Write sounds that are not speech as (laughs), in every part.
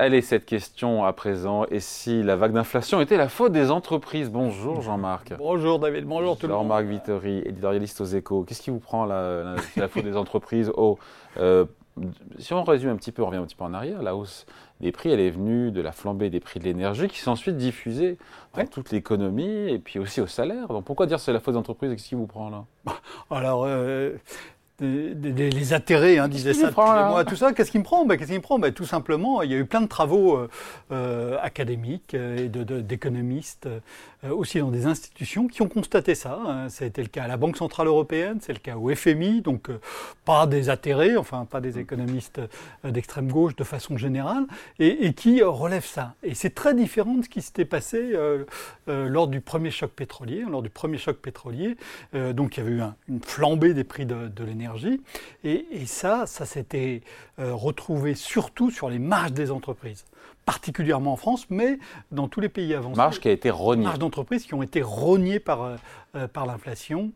Allez, cette question à présent, et si la vague d'inflation était la faute des entreprises? Bonjour Jean-Marc. Bonjour David, bonjour tout le monde. Jean-Marc Vittori, éditorialiste aux échos. Qu'est-ce qui vous prend la, la, faute des entreprises? Oh, euh, Si on résume un petit peu, on revient un petit peu en arrière, la hausse des prix, elle est venue de la flambée des prix de l'énergie qui s'est ensuite diffusée dans toute l'économie et puis aussi au salaire. Donc pourquoi dire c'est la faute des entreprises? Qu'est-ce qui vous prend là? Alors, euh, les atterrés, hein, disait ça moi, tout ça. Qu'est-ce qui me prend? Ben, Qu'est-ce qui me prend? Ben, Tout simplement, il y a eu plein de travaux euh, euh académiques euh, et d'économistes, euh, aussi dans des institutions, qui ont constaté ça. Hein. Ça a été le cas à la Banque Centrale Européenne, c'est le cas au FMI, donc pas des atterrés, enfin pas des économistes d'extrême gauche de façon générale, et, et qui relèvent ça. Et c'est très différent de ce qui s'était passé lors du premier choc pétrolier. Lors du premier choc pétrolier, donc il y avait eu une flambée des prix de, de l'énergie et, ça, ça s'était euh, retrouvé surtout sur les marges des entreprises particulièrement en France, mais dans tous les pays avancés. Marges qui a été rognées. Marges d'entreprises qui ont été rognées par, euh, euh, par l'inflation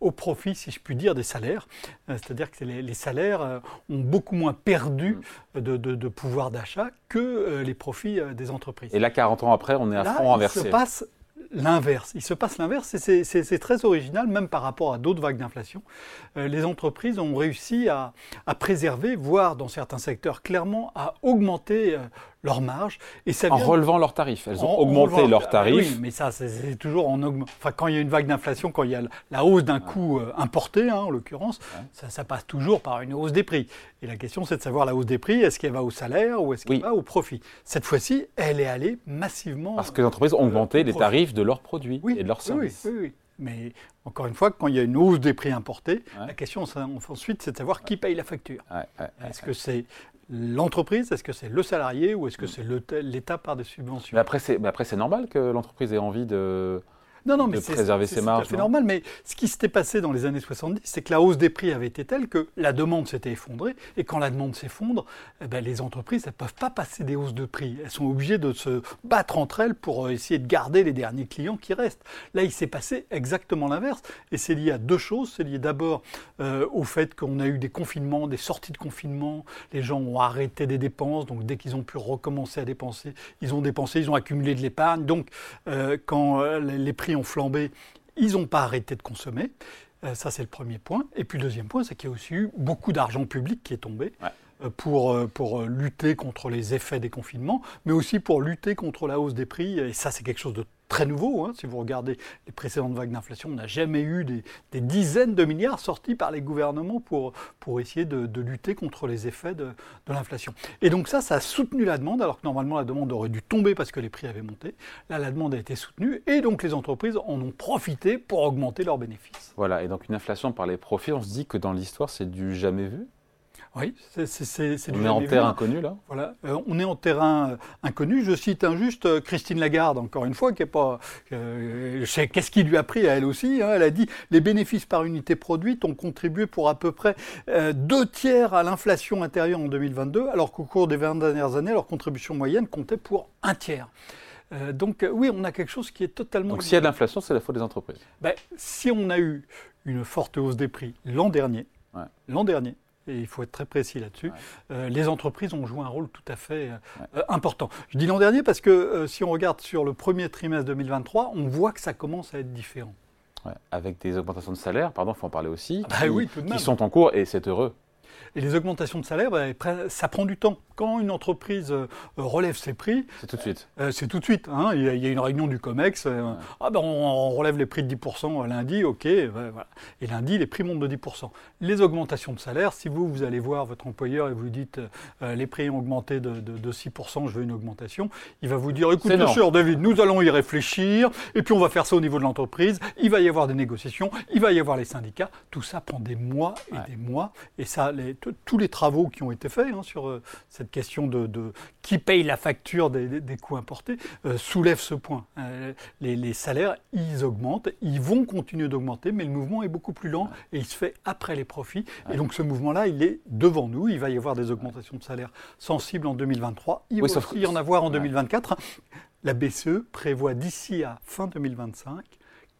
au profit, si je puis dire, des salaires. C'est-à-dire que les, salaires ont beaucoup moins perdu mm. de, pouvoir d'achat que les profits des entreprises. Et là, 40 ans après, on est à Là, front inversé. se passe l'inverse. Il se passe l'inverse et c'est très original, même par rapport à d'autres vagues d'inflation. Euh, les entreprises ont réussi à, préserver, voire dans certains secteurs clairement à augmenter euh, leurs marges. Et ça en relevant leurs tarifs. Elles ont augmenté leurs tarifs. Oui, mais ça, c'est toujours en. Enfin, quand il y a une vague d'inflation, quand il y a la hausse d'un coût euh, importé, hein, en l'occurrence, ça, passe toujours par une hausse des prix. Et la question, c'est de savoir la hausse des prix, est-ce qu'elle va au salaire ou est-ce qu'elle va au profit? Cette fois-ci, elle est allée massivement. Parce que les entreprises ont augmenté les tarifs de leurs produits et de leurs services. Oui, oui, Mais encore une fois, quand il y a une hausse des prix importés, la question ensuite, c'est de savoir qui paye la facture. Est-ce que c'est l'entreprise Est-ce que c'est le salarié ou est-ce que c'est l'État par des subventions? Mais après, c'est normal que l'entreprise ait envie de, non, non, mais c'est préserver ses marges. C'est normal, mais ce qui s'était passé dans les années 70, c'est que la hausse des prix avait été telle que la demande s'était effondrée, et quand la demande s'effondre, eh ben, les entreprises ne peuvent pas passer des hausses de prix. Elles sont obligées de se battre entre elles pour euh, essayer de garder les derniers clients qui restent. Là, il s'est passé exactement l'inverse, et c'est lié à deux choses. C'est lié d'abord euh, au fait qu'on a eu des confinements, des sorties de confinement, les gens ont arrêté des dépenses, donc dès qu'ils ont pu recommencer à dépenser, ils ont dépensé, ils ont accumulé de l'épargne. Donc, euh, quand les prix ont flambé, ils n'ont pas arrêté de consommer. Euh, ça, c'est le premier point. Et puis le deuxième point, c'est qu'il y a aussi eu beaucoup d'argent public qui est tombé. Pour, euh, pour lutter contre les effets des confinements, mais aussi pour lutter contre la hausse des prix. Et ça, c'est quelque chose de très nouveau. Hein. Si vous regardez les précédentes vagues d'inflation, on n'a jamais eu des, dizaines de milliards sortis par les gouvernements pour, pour essayer de, lutter contre les effets de l'inflation. Et donc ça, ça a soutenu la demande, alors que normalement la demande aurait dû tomber parce que les prix avaient monté. Là, la demande a été soutenue et donc les entreprises en ont profité pour augmenter leurs bénéfices. Voilà, et donc une inflation par les profits, on se dit que dans l'histoire, c'est du jamais vu? Oui, c'est On est en terrain inconnu, là Voilà, euh, on est en terrain euh, inconnu. Je cite injuste euh, Christine Lagarde, encore une fois, qui est pas. je sais qu'est-ce qui lui a pris à elle aussi. Hein. elle a dit les bénéfices par unité produite ont contribué pour à peu près deux tiers à l'inflation intérieure en 2022, alors qu'au cours des 20 dernières années, leur contribution moyenne comptait pour un tiers. donc oui, on a quelque chose qui est totalement... Donc s'il y a de l'inflation, c'est la faute des entreprises ben, Si on a eu une forte hausse des prix l'an dernier, l'an dernier, et il faut être très précis là-dessus, euh, les entreprises ont joué un rôle tout à fait euh, important. Je dis l'an dernier parce que euh, si on regarde sur le premier trimestre 2023, on voit que ça commence à être différent. Avec des augmentations de salaire, pardon, il faut en parler aussi, ah oui, qui sont en cours et c'est heureux. Et les augmentations de salaire, bah, ça prend du temps. Quand une entreprise euh, relève ses prix. C'est tout de suite. Euh, c'est tout de suite. Hein. Il, y a, une réunion du COMEX. Euh, ah ben on, relève les prix de 10% lundi, ok. voilà. Et lundi, les prix montent de 10%. Les augmentations de salaire, si vous, vous allez voir votre employeur et vous dites les prix ont augmenté de, de, 6%, je veux une augmentation, il va vous dire écoutez, cher David, nous allons y réfléchir, et puis on va faire ça au niveau de l'entreprise. Il va y avoir des négociations, il va y avoir les syndicats. Tout ça prend des mois et des mois. Et ça, les, tous les travaux qui ont été faits hein, sur euh, cette question de, qui paye la facture des, coûts importés euh, soulèvent ce point. Euh, les, salaires, ils augmentent, ils vont continuer d'augmenter, mais le mouvement est beaucoup plus lent et il se fait après les profits. Et donc ce mouvement-là, il est devant nous. Il va y avoir des augmentations de salaires sensibles en 2023. Il va aussi y en avoir en 2024. La BCE prévoit d'ici à fin 2025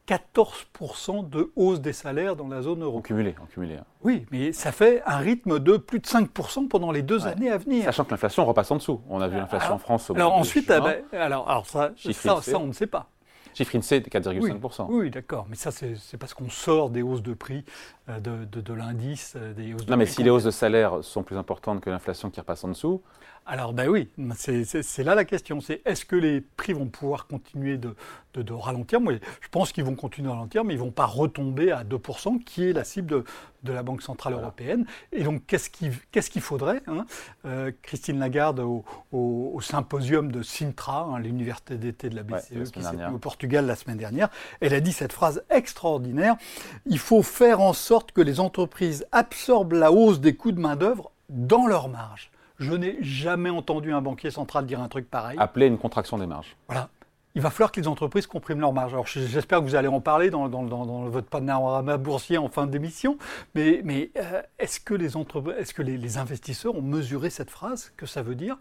14% de hausse des salaires dans la zone euro. En cumulé, en cumulé. hein. Oui, mais ça fait un rythme de plus de 5% pendant les deux années à venir. Sachant que l'inflation repasse en dessous. On a vu l'inflation Alors- en France au Alors ensuite, ah ben, alors, alors ça, Chiffre ça, INSEE. ça, on ne sait pas. Chiffre INSEE de Oui, 4,5%. oui, d'accord. Mais ça, c'est parce qu'on sort des hausses de prix euh, de, de- de l'indice, euh, des hausses de Non, mais prix si les hausses de salaire sont plus importantes que l'inflation qui repasse en dessous, Alors ben oui, c'est- là la question. C'est est-ce que les prix vont pouvoir continuer de, de- ralentir? Moi, je pense qu'ils vont continuer de ralentir, mais ils vont pas retomber à 2%, qui est la cible de, de la Banque Centrale Voilà. Européenne. Et donc, qu'est-ce qu'il faudrait hein Euh, Christine Lagarde, au, au- au symposium de Sintra, hein, l'université d'été de la BCE, qui s'est au Portugal la semaine dernière, elle a dit cette phrase extraordinaire il faut faire en sorte que les entreprises absorbent la hausse des coûts de main-d'œuvre dans leur marge. Je n'ai jamais entendu un banquier central dire un truc pareil. appeler une contraction des marges. Voilà. Il va falloir que les entreprises compriment leur marge. Alors, j'espère que vous allez en parler dans, dans- dans- dans votre panorama boursier en fin d'émission. Mais, mais euh, est-ce que, les, entreprises, est-ce que les, les investisseurs ont mesuré cette phrase, que ça veut dire?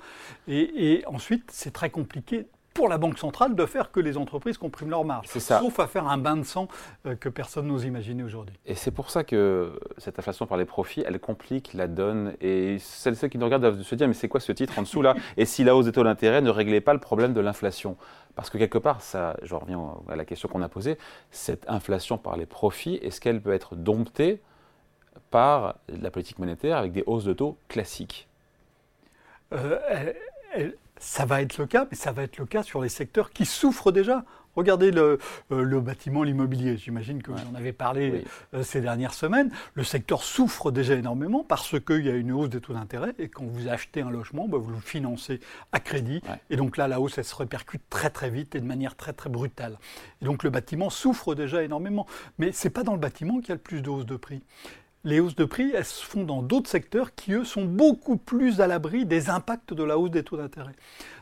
Et, et ensuite, c'est très compliqué pour la Banque centrale de faire que les entreprises compriment leur marge. Ça. Sauf à faire un bain de sang euh, que personne n'ose imaginer aujourd'hui. Et c'est pour ça que cette inflation par les profits, elle complique la donne. Et celles, ceux qui nous regardent doivent se dire, mais c'est quoi ce titre en dessous là? (laughs) Et si la hausse des taux d'intérêt ne réglait pas le problème de l'inflation? Parce que quelque part, ça, je reviens à la question qu'on a posée, cette inflation par les profits, est-ce qu'elle peut être domptée par la politique monétaire avec des hausses de taux classiques? Euh, elle- elle- ça va être le cas, mais ça va être le cas sur les secteurs qui souffrent déjà. Regardez le, euh, le bâtiment, l'immobilier. J'imagine que vous en avez parlé Oui. euh, ces dernières semaines. Le secteur souffre déjà énormément parce qu'il y a une hausse des taux d'intérêt et quand vous achetez un logement, bah, vous le financez à crédit. Ouais. Et donc là, la hausse, elle se répercute très très vite et de manière très très brutale. Et donc le bâtiment souffre déjà énormément. Mais ce n'est pas dans le bâtiment qu'il y a le plus de hausse de prix. Les hausses de prix, elles se font dans d'autres secteurs qui, eux, sont beaucoup plus à l'abri des impacts de la hausse des taux d'intérêt.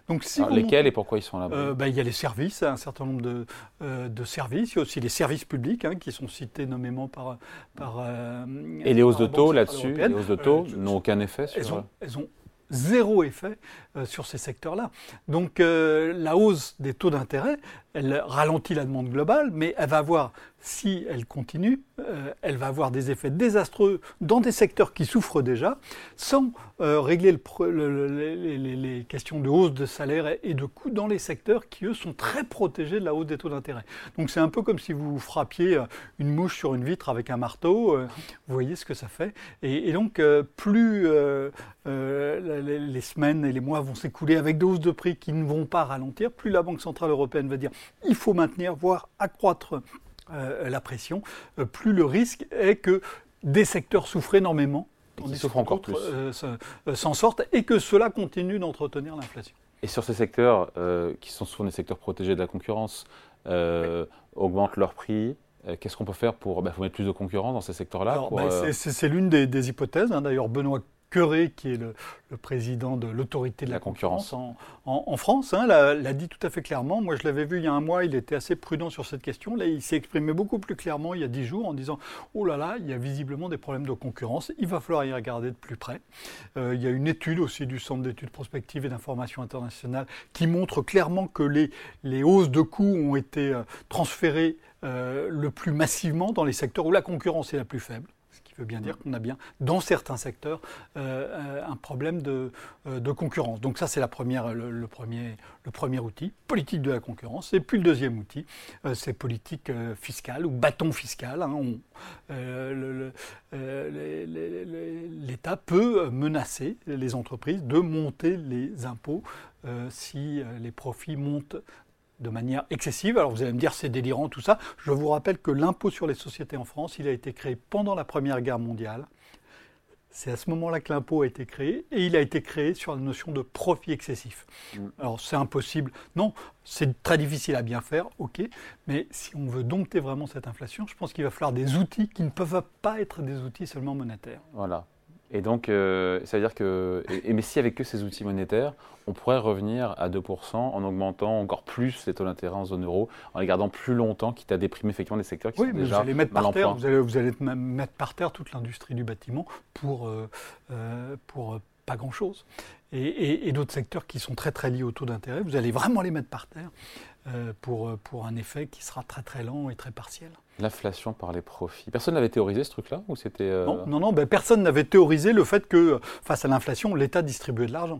Donc, si Alors, Lesquels et pourquoi ils sont là euh, ben, il y a les services, un certain nombre de, euh, de services. Il y a aussi les services publics hein, qui sont cités nommément par. par euh, Et les hausses par de taux là-dessus, les hausses de taux Euh, n'ont aucun effet sur... elles ont, elles ont zéro effet sur ces secteurs-là. Donc euh, la hausse des taux d'intérêt, elle ralentit la demande globale, mais elle va avoir, si elle continue, euh, elle va avoir des effets désastreux dans des secteurs qui souffrent déjà, sans euh, régler les, questions de hausse de salaire et- de coûts dans les secteurs qui, eux, sont très protégés de la hausse des taux d'intérêt. Donc c'est un peu comme si vous frappiez euh, une mouche sur une vitre avec un marteau, euh, vous voyez ce que ça fait. Et, donc, euh, plus euh, euh, les, les semaines et les mois vont s'écouler avec des hausses de prix qui ne vont pas ralentir, plus la Banque Centrale Européenne va dire il faut maintenir, voire accroître euh, la pression, euh, plus le risque est que des secteurs souffrent énormément. Qui souffrent encore plus. euh, se- s'en sortent et que cela continue d'entretenir l'inflation. Et sur ces secteurs, qui sont souvent des secteurs protégés de la concurrence, augmentent leurs prix, qu'est-ce qu'on peut faire pour bah, faut mettre plus de concurrence dans ces secteurs-là ben, euh, c'est- l'une des, des hypothèses. hein. D'ailleurs, Benoît Queré, qui est le, le président de l'autorité de la, La concurrence. concurrence, en, en- en France, hein, l'a l'a dit tout à fait clairement. Moi, je l'avais vu il y a un mois, il était assez prudent sur cette question. Là, il s'est exprimé beaucoup plus clairement il y a dix jours en disant Oh là là, il y a visiblement des problèmes de concurrence, il va falloir y regarder de plus près. Euh, il y a une étude aussi du Centre d'études prospectives et d'information internationale qui montre clairement que les, les hausses de coûts ont été euh, transférées euh, le plus massivement dans les secteurs où la concurrence est la plus faible. Veut bien dire qu'on a bien, dans certains secteurs, euh, euh, un problème de, euh, de concurrence. Donc ça, c'est la première, le, le premier, le premier outil, politique de la concurrence. Et puis le deuxième outil, euh, c'est politique euh, fiscale ou bâton fiscal. hein. L'État peut menacer les entreprises de monter les impôts si les profits montent de manière excessive. Alors vous allez me dire c'est délirant tout ça. Je vous rappelle que l'impôt sur les sociétés en France, il a été créé pendant la Première Guerre mondiale. C'est à ce moment-là que l'impôt a été créé et il a été créé sur la notion de profit excessif. Mm. Alors c'est impossible. Non, c'est très difficile à bien faire, ok. Mais si on veut dompter vraiment cette inflation, je pense qu'il va falloir des outils qui ne peuvent pas être des outils seulement monétaires. Voilà. Et donc, euh, ça veut dire que. Et, et- mais si avec que ces outils monétaires, on pourrait revenir à 2% en augmentant encore plus les taux d'intérêt en zone euro, en les gardant plus longtemps, quitte à déprimer effectivement les secteurs qui Oui, sont mais vous déjà allez mettre par terre, vous allez, vous allez mettre par terre toute l'industrie du bâtiment pour, euh, euh, pour euh, pas grand-chose. Et, et- et d'autres secteurs qui sont très très liés au taux d'intérêt, vous allez vraiment les mettre par terre. Euh, pour, pour un effet qui sera très très lent et très partiel. L'inflation par les profits. Personne n'avait théorisé ce truc-là ou c'était euh, Non, non, non ben, personne n'avait théorisé le fait que face à l'inflation, l'État distribuait de l'argent.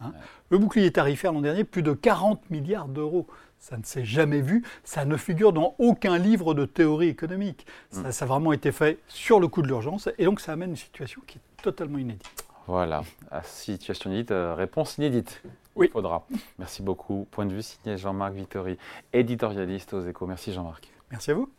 Hein. Le bouclier tarifaire l'an dernier, plus de 40 milliards d'euros. Ça ne s'est jamais vu, ça ne figure dans aucun livre de théorie économique. Ça, mm. ça a vraiment été fait sur le coup de l'urgence et donc ça amène une situation qui est totalement inédite. Voilà, à situation inédite, euh, réponse inédite. Oui. Il faudra. Merci beaucoup. Point de vue signé Jean-Marc Vittori, éditorialiste aux échos. Merci Jean-Marc. Merci à vous.